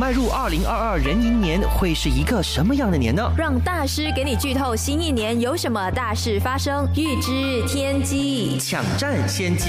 迈入二零二二壬寅年会是一个什么样的年呢？让大师给你剧透新一年有什么大事发生，预知天机，抢占先机。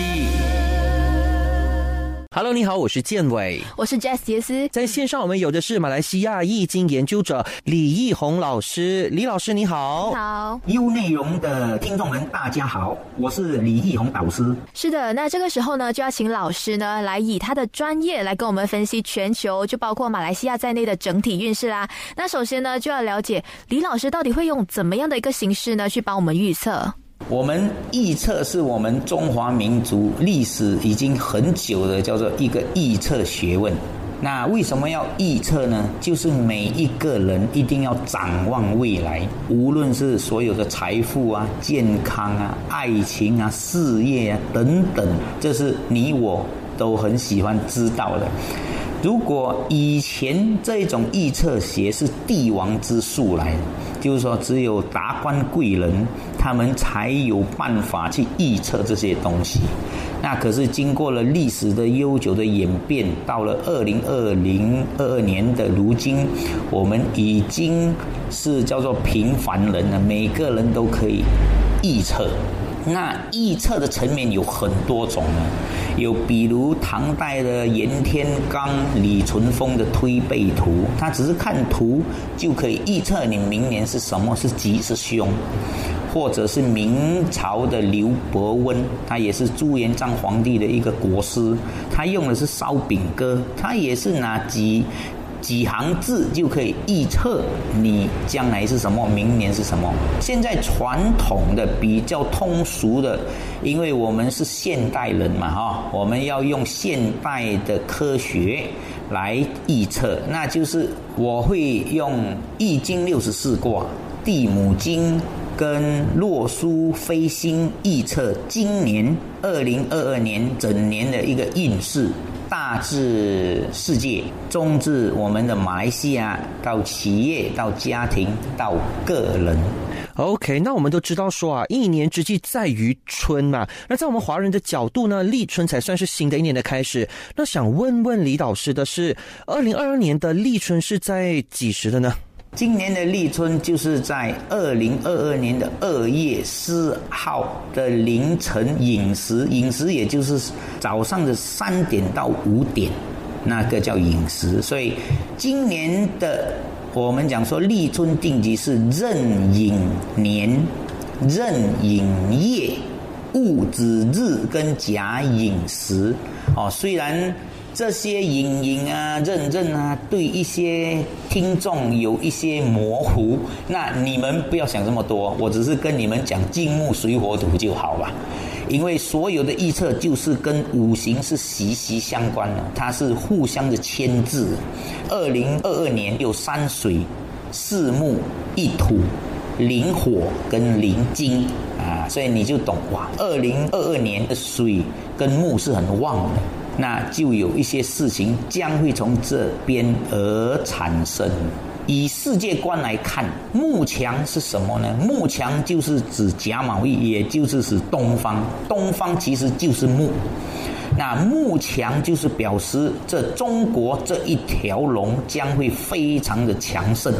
Hello，你好，我是建伟，我是 Jess 杰斯，在线上我们有的是马来西亚易经研究者李义宏老师，李老师你好，好，优内容的听众们大家好，我是李义宏导师。是的，那这个时候呢，就要请老师呢来以他的专业来跟我们分析全球，就包括马来西亚在内的整体运势啦。那首先呢，就要了解李老师到底会用怎么样的一个形式呢，去帮我们预测。我们预测是我们中华民族历史已经很久的叫做一个预测学问。那为什么要预测呢？就是每一个人一定要展望未来，无论是所有的财富啊、健康啊、爱情啊、事业啊等等，这是你我都很喜欢知道的。如果以前这种预测学是帝王之术来，就是说只有达官贵人他们才有办法去预测这些东西。那可是经过了历史的悠久的演变，到了二零二零二二年的如今，我们已经是叫做平凡人了，每个人都可以预测。那预测的层面有很多种呢，有比如唐代的严天罡、李淳风的推背图，他只是看图就可以预测你明年是什么是吉是凶，或者是明朝的刘伯温，他也是朱元璋皇帝的一个国师，他用的是烧饼歌，他也是拿吉。几行字就可以预测你将来是什么，明年是什么。现在传统的比较通俗的，因为我们是现代人嘛，哈，我们要用现代的科学来预测，那就是我会用《易经》六十四卦、地母经跟洛书飞星预测今年二零二二年整年的一个运势。大至世界，中至我们的马来西亚，到企业，到家庭，到个人。OK，那我们都知道说啊，一年之计在于春嘛。那在我们华人的角度呢，立春才算是新的一年的开始。那想问问李导师的是，二零二二年的立春是在几时的呢？今年的立春就是在二零二二年的二月四号的凌晨饮食，饮食也就是早上的三点到五点，那个叫饮食。所以今年的我们讲说立春定吉是壬寅年、壬寅夜、戊子日跟甲寅时。哦，虽然。这些隐隐啊、认认啊，对一些听众有一些模糊。那你们不要想这么多，我只是跟你们讲金木水火土就好了。因为所有的预测就是跟五行是息息相关的，它是互相的牵制。二零二二年有三水、四木、一土、零火跟零金，所以你就懂哇。二零二二年的水跟木是很旺的。那就有一些事情将会从这边而产生。以世界观来看，木墙是什么呢？木墙就是指甲卯月，也就是指东方。东方其实就是木。那木墙就是表示这中国这一条龙将会非常的强盛。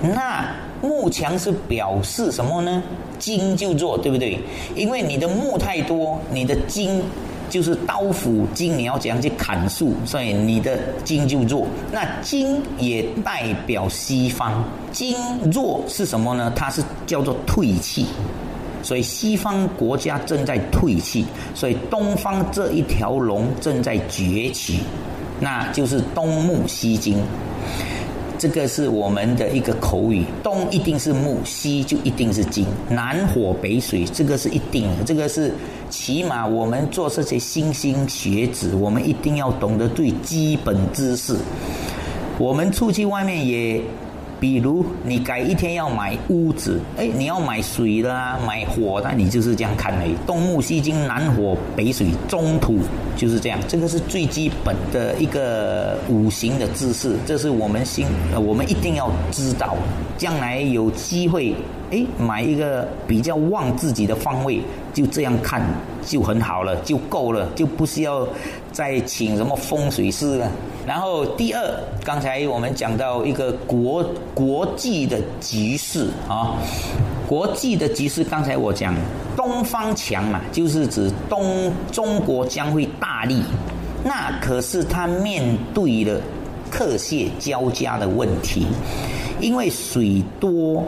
那木墙是表示什么呢？金就弱，对不对？因为你的木太多，你的金。就是刀斧金，你要怎样去砍树，所以你的金就弱。那金也代表西方，金弱是什么呢？它是叫做退气，所以西方国家正在退气，所以东方这一条龙正在崛起，那就是东木西金。这个是我们的一个口语，东一定是木，西就一定是金，南火北水，这个是一定的。这个是起码我们做这些新兴学子，我们一定要懂得最基本知识。我们出去外面也。比如你改一天要买屋子，哎，你要买水的啊，买火那，你就是这样看的。东木西金南火北水中土就是这样，这个是最基本的一个五行的知识，这是我们心，我们一定要知道，将来有机会哎，买一个比较旺自己的方位，就这样看就很好了，就够了，就不需要再请什么风水师了。然后第二，刚才我们讲到一个国国际的局势啊，国际的局势，刚才我讲东方强嘛，就是指东中国将会大利，那可是他面对了克谢交加的问题，因为水多。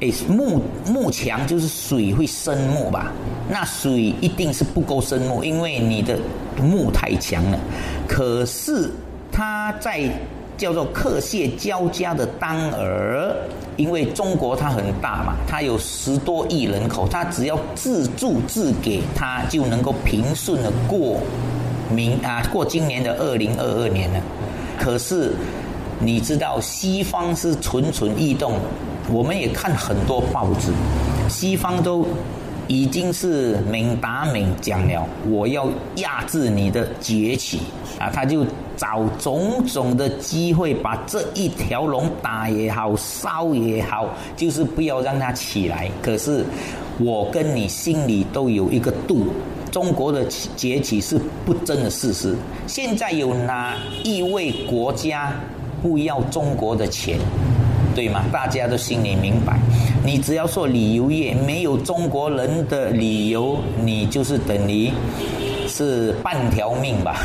哎，木木墙就是水会生木吧？那水一定是不够生木，因为你的木太强了。可是它在叫做克谢交加的当儿，因为中国它很大嘛，它有十多亿人口，它只要自助自给，它就能够平顺的过明啊过今年的二零二二年了。可是你知道西方是蠢蠢欲动。我们也看很多报纸，西方都已经是明打明讲了，我要压制你的崛起啊！他就找种种的机会，把这一条龙打也好，烧也好，就是不要让它起来。可是我跟你心里都有一个度，中国的崛起是不争的事实。现在有哪一位国家不要中国的钱？对吗？大家都心里明白，你只要说旅游业没有中国人的旅游，你就是等于是半条命吧。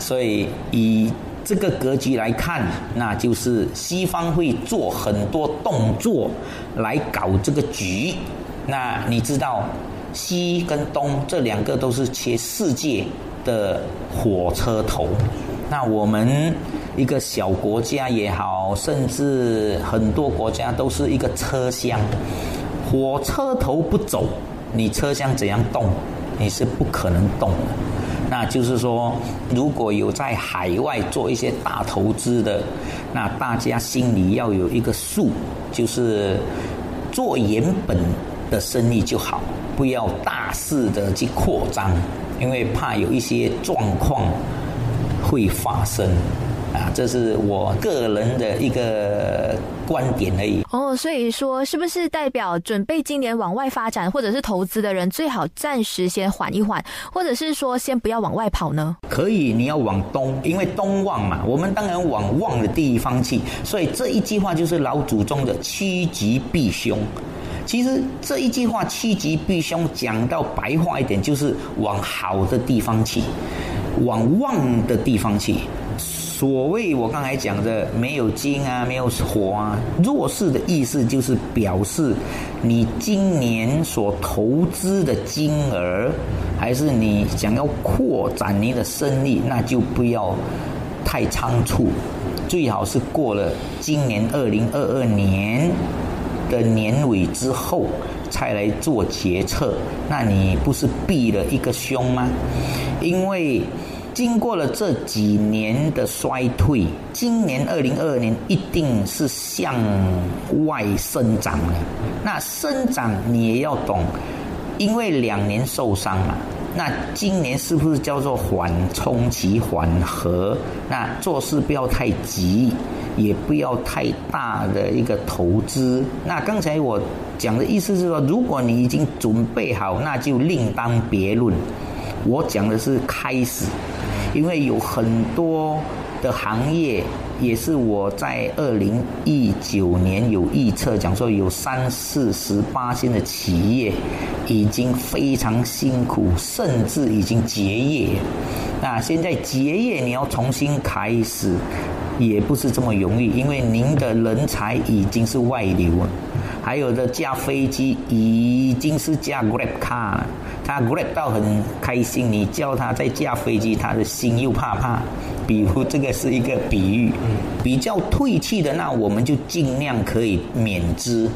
所以以这个格局来看，那就是西方会做很多动作来搞这个局。那你知道，西跟东这两个都是切世界的火车头。那我们。一个小国家也好，甚至很多国家都是一个车厢，火车头不走，你车厢怎样动？你是不可能动的。那就是说，如果有在海外做一些大投资的，那大家心里要有一个数，就是做原本的生意就好，不要大肆的去扩张，因为怕有一些状况会发生。啊，这是我个人的一个观点而已。哦，所以说是不是代表准备今年往外发展或者是投资的人，最好暂时先缓一缓，或者是说先不要往外跑呢？可以，你要往东，因为东旺嘛。我们当然往旺的地方去。所以这一句话就是老祖宗的趋吉避凶。其实这一句话趋吉避凶讲到白话一点，就是往好的地方去，往旺的地方去。所谓我刚才讲的没有金啊，没有火啊，弱势的意思就是表示你今年所投资的金额，还是你想要扩展你的生意，那就不要太仓促，最好是过了今年二零二二年的年尾之后才来做决策，那你不是避了一个凶吗？因为。经过了这几年的衰退，今年二零二二年一定是向外生长了。那生长你也要懂，因为两年受伤嘛。那今年是不是叫做缓冲期缓和？那做事不要太急，也不要太大的一个投资。那刚才我讲的意思是说，如果你已经准备好，那就另当别论。我讲的是开始。因为有很多的行业，也是我在二零一九年有预测，讲说有三四十八线的企业已经非常辛苦，甚至已经结业。那现在结业，你要重新开始，也不是这么容易，因为您的人才已经是外流了，还有的驾飞机已经是驾 Grab car 了。他 grab 到很开心，你叫他再驾飞机，他的心又怕怕。比如这个是一个比喻，比较退气的，那我们就尽量可以免之。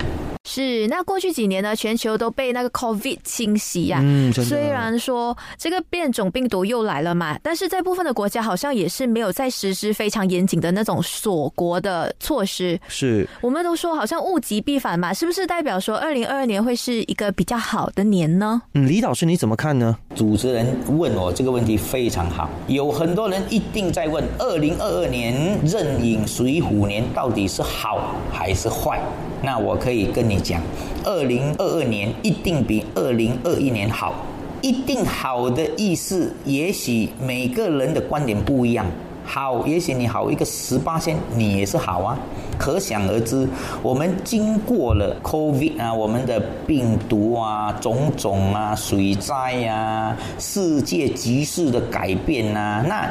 是，那过去几年呢，全球都被那个 COVID 侵袭呀。嗯，虽然说这个变种病毒又来了嘛，但是在部分的国家好像也是没有在实施非常严谨的那种锁国的措施。是，我们都说好像物极必反嘛，是不是代表说二零二二年会是一个比较好的年呢？嗯，李老师你怎么看呢？主持人问我这个问题非常好，有很多人一定在问，二零二二年壬寅水虎年到底是好还是坏？那我可以跟你。你讲，二零二二年一定比二零二一年好。一定好的意思，也许每个人的观点不一样。好，也许你好一个十八线，你也是好啊。可想而知，我们经过了 COVID 啊，我们的病毒啊，种种啊，水灾呀，世界局势的改变啊，那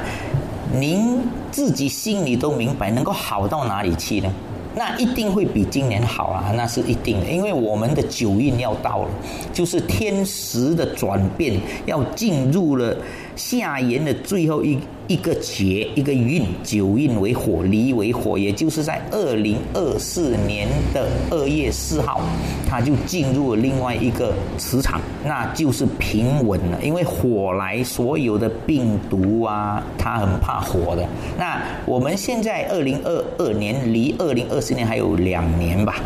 您自己心里都明白，能够好到哪里去呢？那一定会比今年好啊，那是一定的，因为我们的九运要到了，就是天时的转变要进入了夏元的最后一。一个节，一个运，九运为火，离为火，也就是在二零二四年的二月四号，它就进入了另外一个磁场，那就是平稳了。因为火来，所有的病毒啊，它很怕火的。那我们现在二零二二年离二零二四年还有两年吧？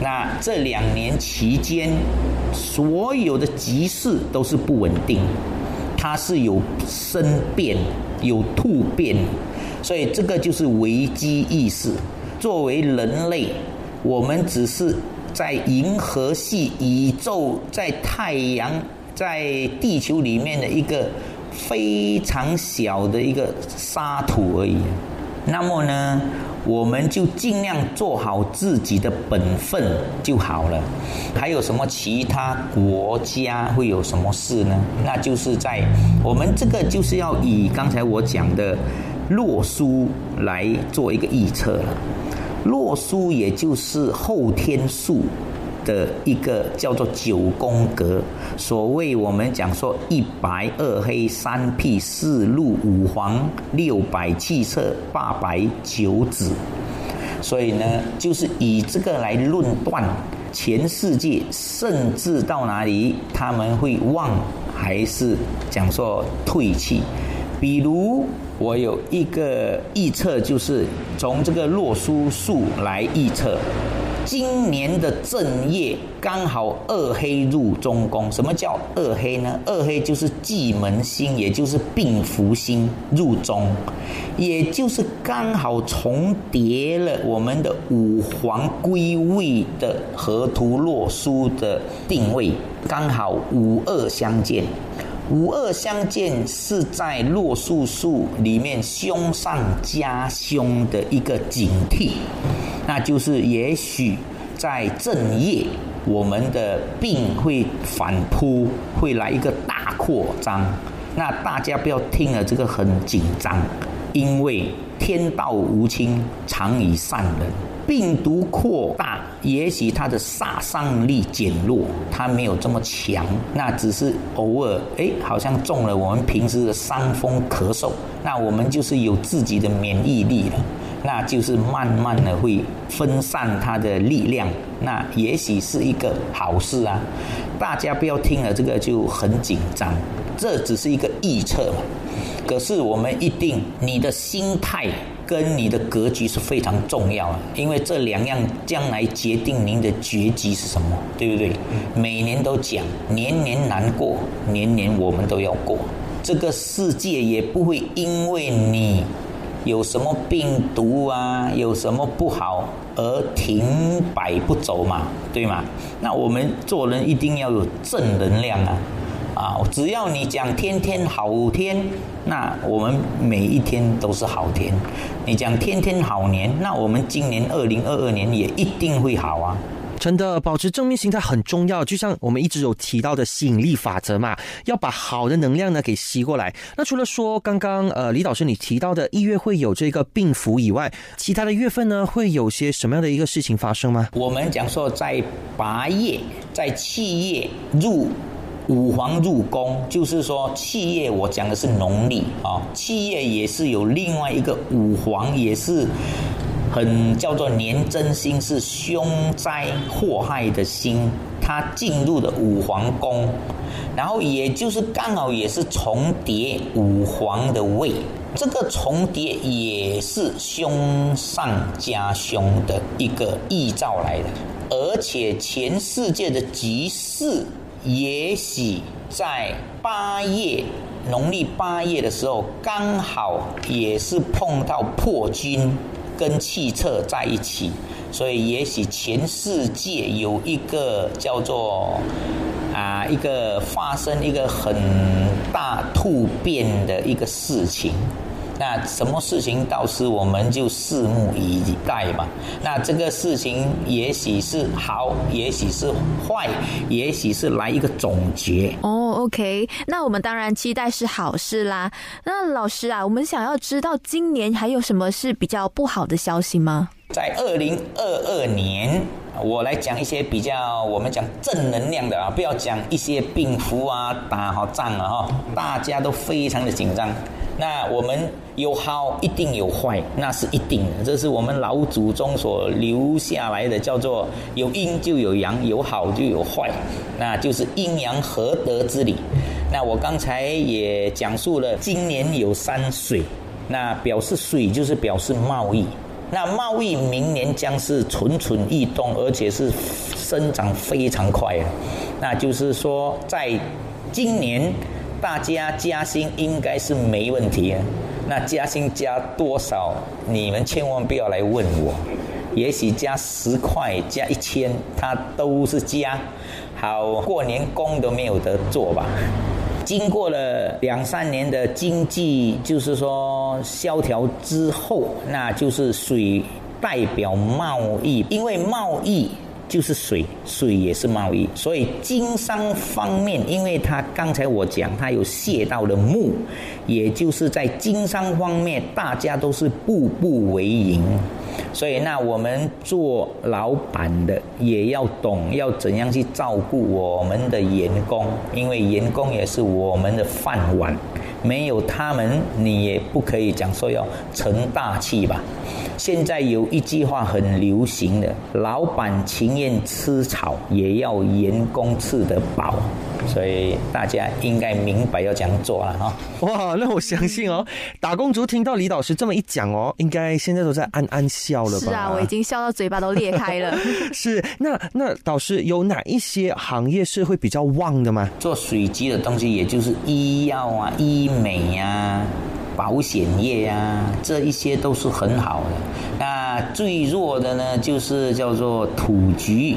那这两年期间，所有的局势都是不稳定，它是有生变。有突变，所以这个就是危机意识。作为人类，我们只是在银河系、宇宙、在太阳、在地球里面的一个非常小的一个沙土而已。那么呢？我们就尽量做好自己的本分就好了。还有什么其他国家会有什么事呢？那就是在我们这个就是要以刚才我讲的洛书来做一个预测了。洛书也就是后天数。的一个叫做九宫格，所谓我们讲说一白二黑三辟四路五黄六白七色八白九紫，所以呢，就是以这个来论断全世界，甚至到哪里他们会旺还是讲说退气。比如我有一个预测，就是从这个洛书数来预测。今年的正月刚好二黑入中宫。什么叫二黑呢？二黑就是忌门星，也就是病符星入中，也就是刚好重叠了我们的五黄归位的河图洛书的定位，刚好五二相见。五二相见是在洛数数里面凶上加凶的一个警惕，那就是也许在正夜，我们的病会反扑，会来一个大扩张。那大家不要听了这个很紧张，因为天道无亲，常以善人。病毒扩大，也许它的杀伤力减弱，它没有这么强，那只是偶尔，哎，好像中了我们平时的伤风咳嗽，那我们就是有自己的免疫力了，那就是慢慢的会分散它的力量，那也许是一个好事啊！大家不要听了这个就很紧张，这只是一个预测嘛。可是我们一定，你的心态。跟你的格局是非常重要的，因为这两样将来决定您的结局是什么，对不对？每年都讲，年年难过，年年我们都要过。这个世界也不会因为你有什么病毒啊，有什么不好而停摆不走嘛，对吗？那我们做人一定要有正能量啊。啊，只要你讲天天好天，那我们每一天都是好天。你讲天天好年，那我们今年二零二二年也一定会好啊。真的，保持正面心态很重要。就像我们一直有提到的吸引力法则嘛，要把好的能量呢给吸过来。那除了说刚刚呃李导师你提到的一月会有这个病符以外，其他的月份呢会有些什么样的一个事情发生吗？我们讲说在八月，在七月入。五黄入宫，就是说七月，我讲的是农历啊。七月也是有另外一个五黄，也是很叫做年真星，是凶灾祸害的星，它进入的五黄宫，然后也就是刚好也是重叠五黄的位，这个重叠也是凶上加凶的一个预兆来的，而且全世界的局势。也许在八月，农历八月的时候，刚好也是碰到破军跟汽车在一起，所以也许全世界有一个叫做啊一个发生一个很大突变的一个事情。那什么事情，到时我们就拭目以待吧。那这个事情也许是好，也许是坏，也许是来一个总结。哦，OK，那我们当然期待是好事啦。那老师啊，我们想要知道今年还有什么是比较不好的消息吗？在二零二二年，我来讲一些比较我们讲正能量的啊，不要讲一些病符啊、打好仗啊哈，大家都非常的紧张。那我们有好一定有坏，那是一定的，这是我们老祖宗所留下来的，叫做有阴就有阳，有好就有坏，那就是阴阳合德之理。那我刚才也讲述了，今年有山水，那表示水就是表示贸易，那贸易明年将是蠢蠢欲动，而且是生长非常快那就是说，在今年。大家加薪应该是没问题啊，那加薪加多少？你们千万不要来问我。也许加十块、加一千，它都是加。好，过年工都没有得做吧？经过了两三年的经济，就是说萧条之后，那就是水代表贸易，因为贸易。就是水，水也是贸易，所以经商方面，因为他刚才我讲，他有泄到了木，也就是在经商方面，大家都是步步为营，所以那我们做老板的也要懂要怎样去照顾我们的员工，因为员工也是我们的饭碗，没有他们，你也不可以讲说要成大器吧。现在有一句话很流行的，老板情愿吃草，也要员工吃得饱，所以大家应该明白要怎样做了哈。哇，那我相信哦，打工族听到李老师这么一讲哦，应该现在都在暗暗笑了吧？是啊，我已经笑到嘴巴都裂开了。是，那那导师有哪一些行业是会比较旺的吗？做水机的东西，也就是医药啊、医美呀。保险业啊，这一些都是很好的。那最弱的呢，就是叫做土局，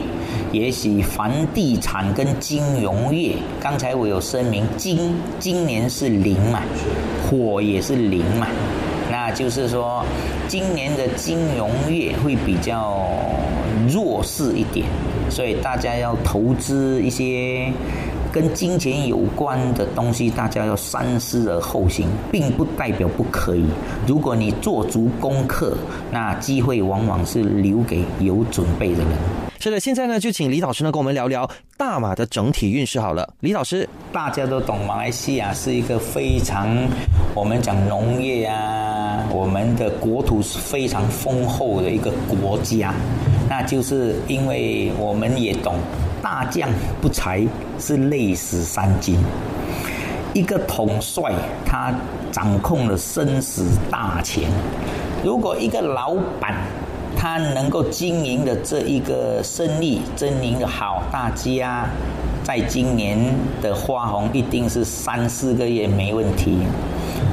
也许房地产跟金融业。刚才我有声明，金今年是零嘛，火也是零嘛，那就是说，今年的金融业会比较弱势一点，所以大家要投资一些。跟金钱有关的东西，大家要三思而后行，并不代表不可以。如果你做足功课，那机会往往是留给有准备的人。是的，现在呢，就请李老师呢跟我们聊聊大马的整体运势好了。李老师，大家都懂，马来西亚是一个非常我们讲农业啊，我们的国土是非常丰厚的一个国家，那就是因为我们也懂。大将不才是累死三军。一个统帅，他掌控了生死大权。如果一个老板，他能够经营的这一个生意经营的好，大家在今年的花红一定是三四个月没问题。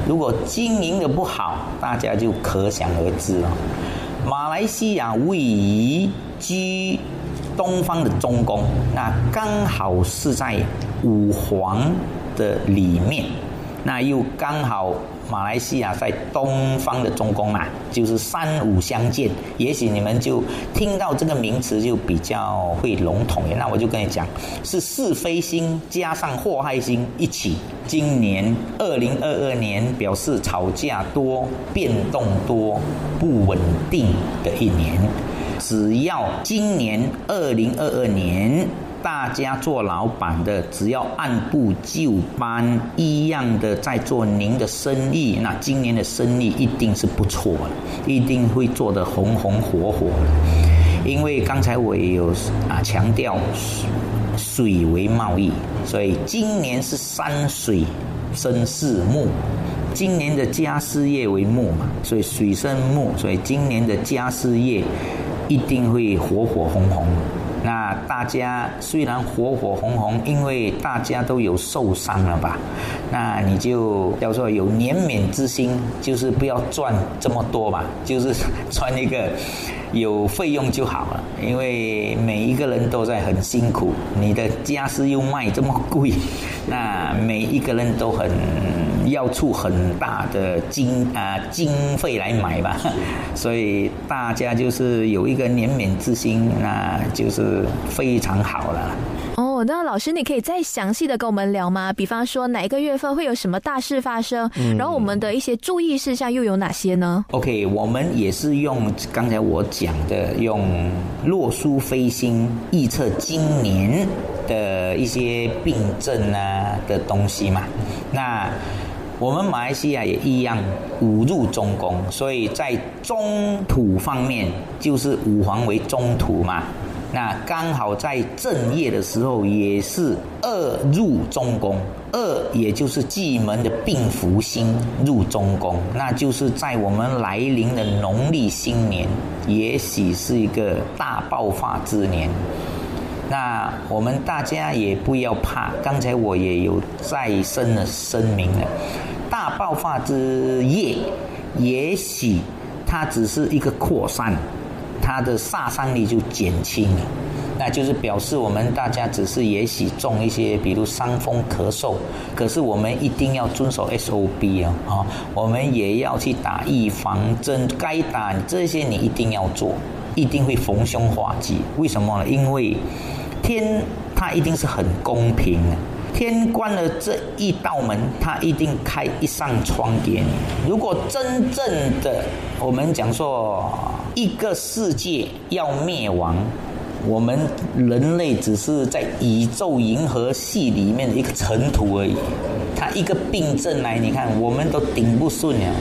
如果经营的不好，大家就可想而知了。马来西亚位于居。东方的中宫，那刚好是在五黄的里面，那又刚好马来西亚在东方的中宫嘛，就是三五相见。也许你们就听到这个名词就比较会笼统。那我就跟你讲，是是非星加上祸害星一起，今年二零二二年表示吵架多、变动多、不稳定的一年。只要今年二零二二年，大家做老板的，只要按部就班一样的在做您的生意，那今年的生意一定是不错的，一定会做得红红火火的。因为刚才我也有啊强调，水为贸易，所以今年是山水生四木，今年的家事业为木嘛，所以水生木，所以今年的家事业。一定会火火红红。那大家虽然火火红红，因为大家都有受伤了吧？那你就叫做有怜悯之心，就是不要赚这么多吧，就是赚一个有费用就好了。因为每一个人都在很辛苦，你的家私又卖这么贵，那每一个人都很要出很大的经啊经费来买吧，所以大家就是有一个怜悯之心，那就是非常好了。哦，那老师，你可以再详细的跟我们聊吗？比方说哪一个月份会有什么大事发生，然后我们的一些注意事项又有哪些呢？OK，我们也是用刚才我讲的，用洛书飞星预测今年的一些病症啊的东西嘛。那我们马来西亚也一样，五入中宫，所以在中土方面就是五黄为中土嘛。那刚好在正月的时候，也是二入中宫，二也就是季门的病符星入中宫，那就是在我们来临的农历新年，也许是一个大爆发之年。那我们大家也不要怕，刚才我也有再生的声明了，大爆发之夜，也许它只是一个扩散。它的杀伤力就减轻了，那就是表示我们大家只是也许中一些，比如伤风咳嗽，可是我们一定要遵守 SOP 啊，啊，我们也要去打预防针，该打这些你一定要做，一定会逢凶化吉。为什么呢？因为天它一定是很公平的。天关了这一道门，他一定开一扇窗给你。如果真正的我们讲说一个世界要灭亡，我们人类只是在宇宙银河系里面的一个尘土而已。他一个病症来，你看我们都顶不顺了。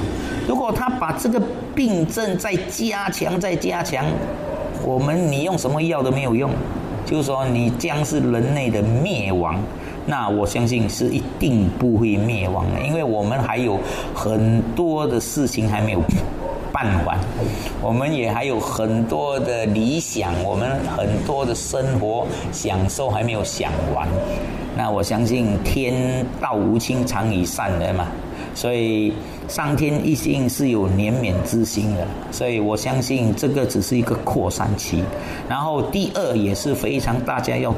如果他把这个病症再加强、再加强，我们你用什么药都没有用，就是说你将是人类的灭亡。那我相信是一定不会灭亡的，因为我们还有很多的事情还没有办完，我们也还有很多的理想，我们很多的生活享受还没有享完。那我相信天道无亲，常与善人嘛，所以上天一定是有怜悯之心的，所以我相信这个只是一个扩散期。然后第二也是非常大家要。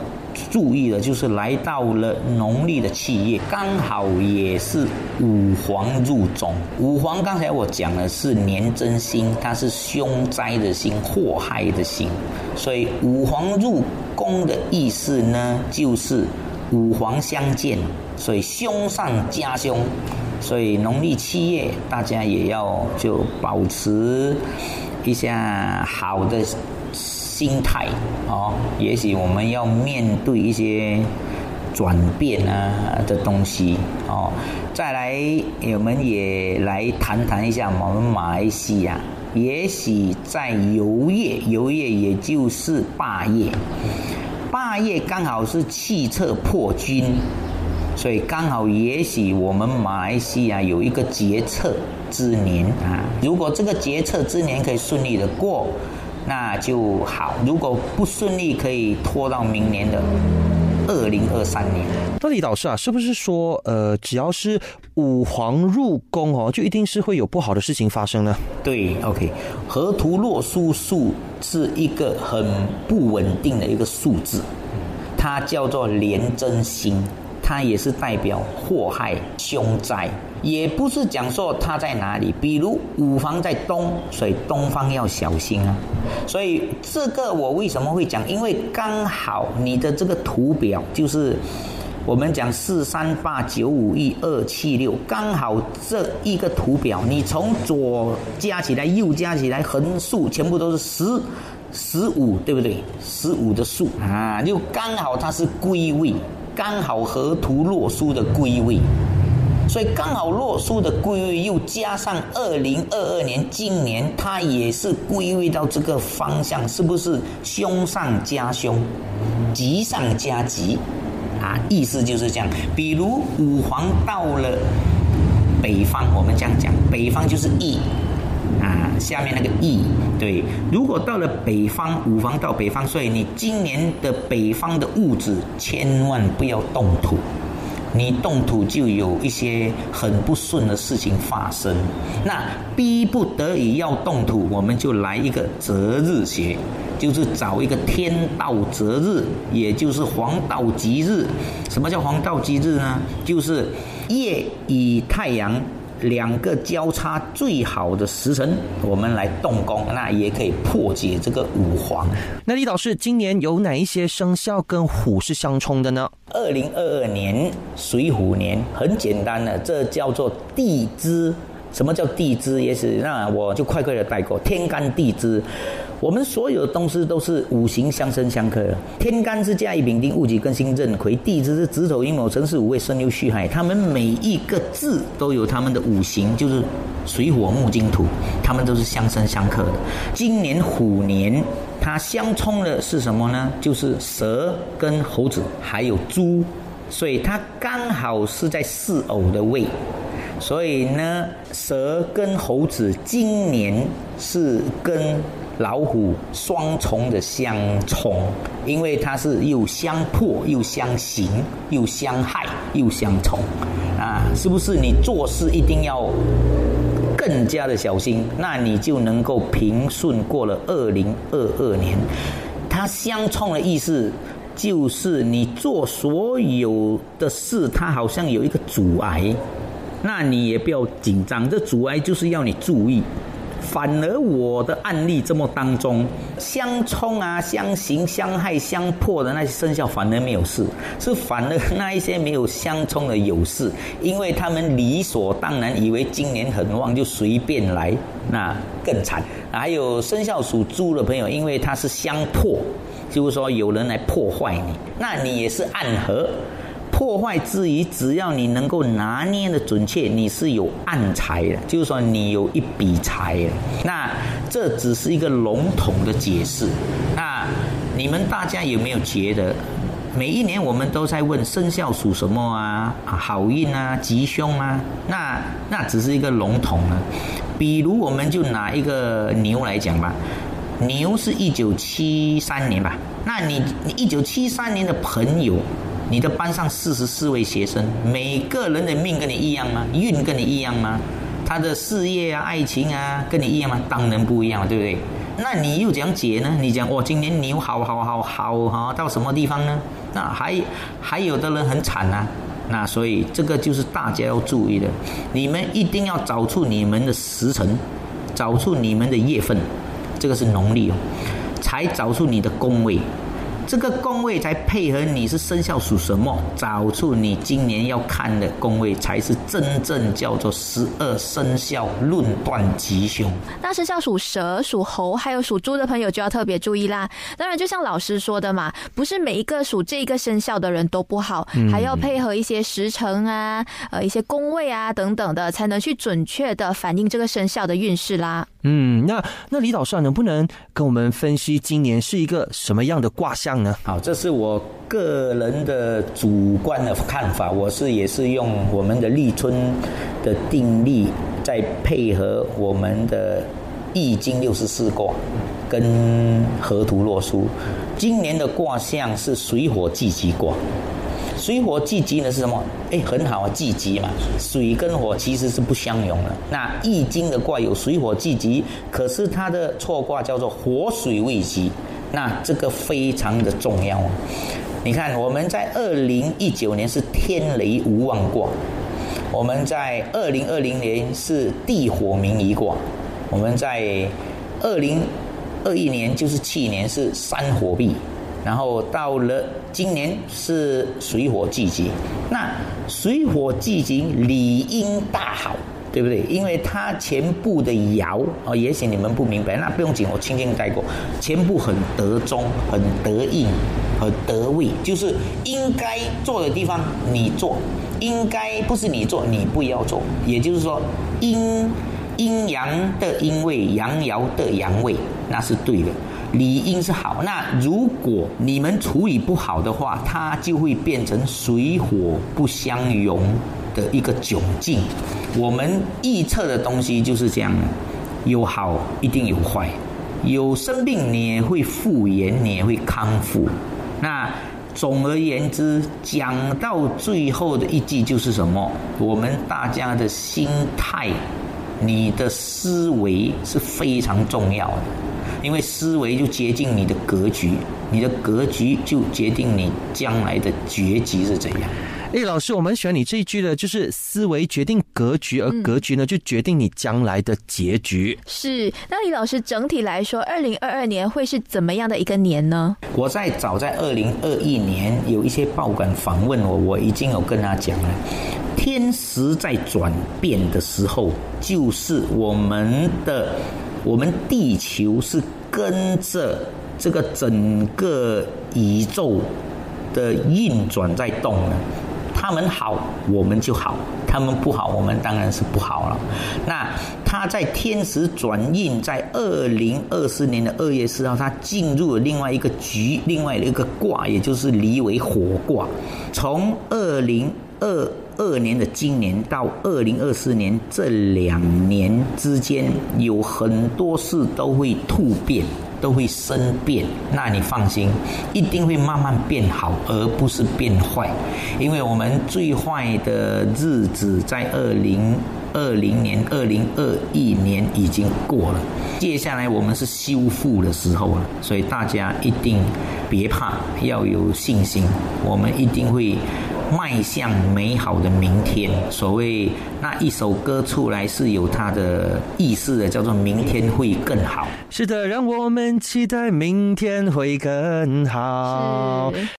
注意的就是来到了农历的七月，刚好也是五黄入中。五黄刚才我讲的是年真星，它是凶灾的星、祸害的星，所以五黄入宫的意思呢，就是五黄相见，所以凶上加凶。所以农历七月，大家也要就保持一下好的。心态哦，也许我们要面对一些转变啊的东西哦。再来，我们也来谈谈一下我们马来西亚。也许在游业，游业也就是霸业，霸业刚好是气测破军，所以刚好也许我们马来西亚有一个决策之年啊。如果这个决策之年可以顺利的过。那就好，如果不顺利，可以拖到明年的二零二三年。到底导师啊，是不是说，呃，只要是五黄入宫哦，就一定是会有不好的事情发生呢？对，OK，河图洛书数是一个很不稳定的一个数字，它叫做廉贞星。它也是代表祸害凶灾，也不是讲说它在哪里。比如五房在东，所以东方要小心啊。所以这个我为什么会讲？因为刚好你的这个图表就是我们讲四三八九五一二七六，刚好这一个图表，你从左加起来，右加起来，横竖全部都是十十五，对不对？十五的数啊，就刚好它是归位。刚好河图洛书的归位，所以刚好洛书的归位又加上二零二二年今年它也是归位到这个方向，是不是凶上加凶，吉上加吉啊？意思就是这样。比如五黄到了北方，我们这样讲，北方就是义啊，下面那个义对，如果到了北方，五房到北方，所以你今年的北方的物质千万不要动土。你动土就有一些很不顺的事情发生，那逼不得已要动土，我们就来一个择日学，就是找一个天道择日，也就是黄道吉日。什么叫黄道吉日呢？就是夜以太阳。两个交叉最好的时辰，我们来动工，那也可以破解这个五黄。那李导师，今年有哪一些生肖跟虎是相冲的呢？二零二二年水虎年，很简单的，这叫做地支。什么叫地支？也是那我就快快的带过天干地支。我们所有的东西都是五行相生相克的。天干是甲乙丙丁戊己庚辛壬癸，地支是子丑寅卯辰巳午未申酉戌亥。他们每一个字都有他们的五行，就是水火木金土，他们都是相生相克的。今年虎年，它相冲的是什么呢？就是蛇跟猴子还有猪，所以它刚好是在四偶的位。所以呢，蛇跟猴子今年是跟。老虎双重的相冲，因为它是又相破又相刑又相害又相冲，啊，是不是？你做事一定要更加的小心，那你就能够平顺过了二零二二年。它相冲的意思就是你做所有的事，它好像有一个阻碍，那你也不要紧张，这阻碍就是要你注意。反而我的案例这么当中，相冲啊、相刑、相害、相破的那些生肖反而没有事，是反而那一些没有相冲的有事，因为他们理所当然以为今年很旺，就随便来，那更惨。还有生肖属猪的朋友，因为他是相破，就是说有人来破坏你，那你也是暗合。破坏之余，只要你能够拿捏的准确，你是有暗财的，就是说你有一笔财。那这只是一个笼统的解释。那你们大家有没有觉得，每一年我们都在问生肖属什么啊？好运啊，吉凶啊？那那只是一个笼统的。比如我们就拿一个牛来讲吧，牛是一九七三年吧？那你你一九七三年的朋友。你的班上四十四位学生，每个人的命跟你一样吗？运跟你一样吗？他的事业啊、爱情啊，跟你一样吗？当然不一样，对不对？那你又讲解呢？你讲，我今年牛好好好好好到什么地方呢？那还还有的人很惨啊。那所以这个就是大家要注意的，你们一定要找出你们的时辰，找出你们的月份，这个是农历哦，才找出你的宫位。这个宫位才配合你是生肖属什么，找出你今年要看的宫位，才是真正叫做十二生肖论断吉凶。那生肖属蛇、属猴还有属猪的朋友就要特别注意啦。当然，就像老师说的嘛，不是每一个属这个生肖的人都不好，还要配合一些时辰啊、呃一些宫位啊等等的，才能去准确的反映这个生肖的运势啦。嗯，那那李导师能不能跟我们分析今年是一个什么样的卦象呢？好，这是我个人的主观的看法。我是也是用我们的立春的定力，再配合我们的易经六十四卦跟河图洛书。今年的卦象是水火既济卦。水火既济呢是什么？哎，很好啊，既济嘛。水跟火其实是不相容的。那易经的卦有水火既济，可是它的错卦叫做火水未济。那这个非常的重要啊，你看我们在二零一九年是天雷无妄卦，我们在二零二零年是地火明夷卦，我们在二零二一年就是去年是山火壁，然后到了今年是水火季节，那水火季节理应大好。对不对？因为它前部的爻哦，也许你们不明白，那不用紧，我轻轻带过。前部很得中，很得应，很得位，就是应该做的地方你做，应该不是你做，你不要做。也就是说，阴阴阳的阴位，阳爻的阳位，那是对的，理应是好。那如果你们处理不好的话，它就会变成水火不相容。的一个窘境，我们预测的东西就是这样，有好一定有坏，有生病你也会复原，你也会康复。那总而言之，讲到最后的一句就是什么？我们大家的心态，你的思维是非常重要的，因为思维就决定你的格局，你的格局就决定你将来的结局是怎样。哎，老师，我们喜欢你这一句的，就是思维决定格局，而格局呢，就决定你将来的结局。是，那李老师整体来说，二零二二年会是怎么样的一个年呢？我在早在二零二一年有一些报馆访问我，我已经有跟他讲了，天时在转变的时候，就是我们的我们地球是跟着这个整个宇宙的运转在动的。他们好，我们就好；他们不好，我们当然是不好了。那他在天时转运，在二零二四年的二月四号，他进入了另外一个局，另外一个卦，也就是离为火卦。从二零二二年的今年到二零二四年这两年之间，有很多事都会突变。都会生变，那你放心，一定会慢慢变好，而不是变坏。因为我们最坏的日子在二零二零年、二零二一年已经过了，接下来我们是修复的时候了。所以大家一定别怕，要有信心，我们一定会。迈向美好的明天。所谓那一首歌出来是有它的意思的，叫做“明天会更好”。是的，让我们期待明天会更好。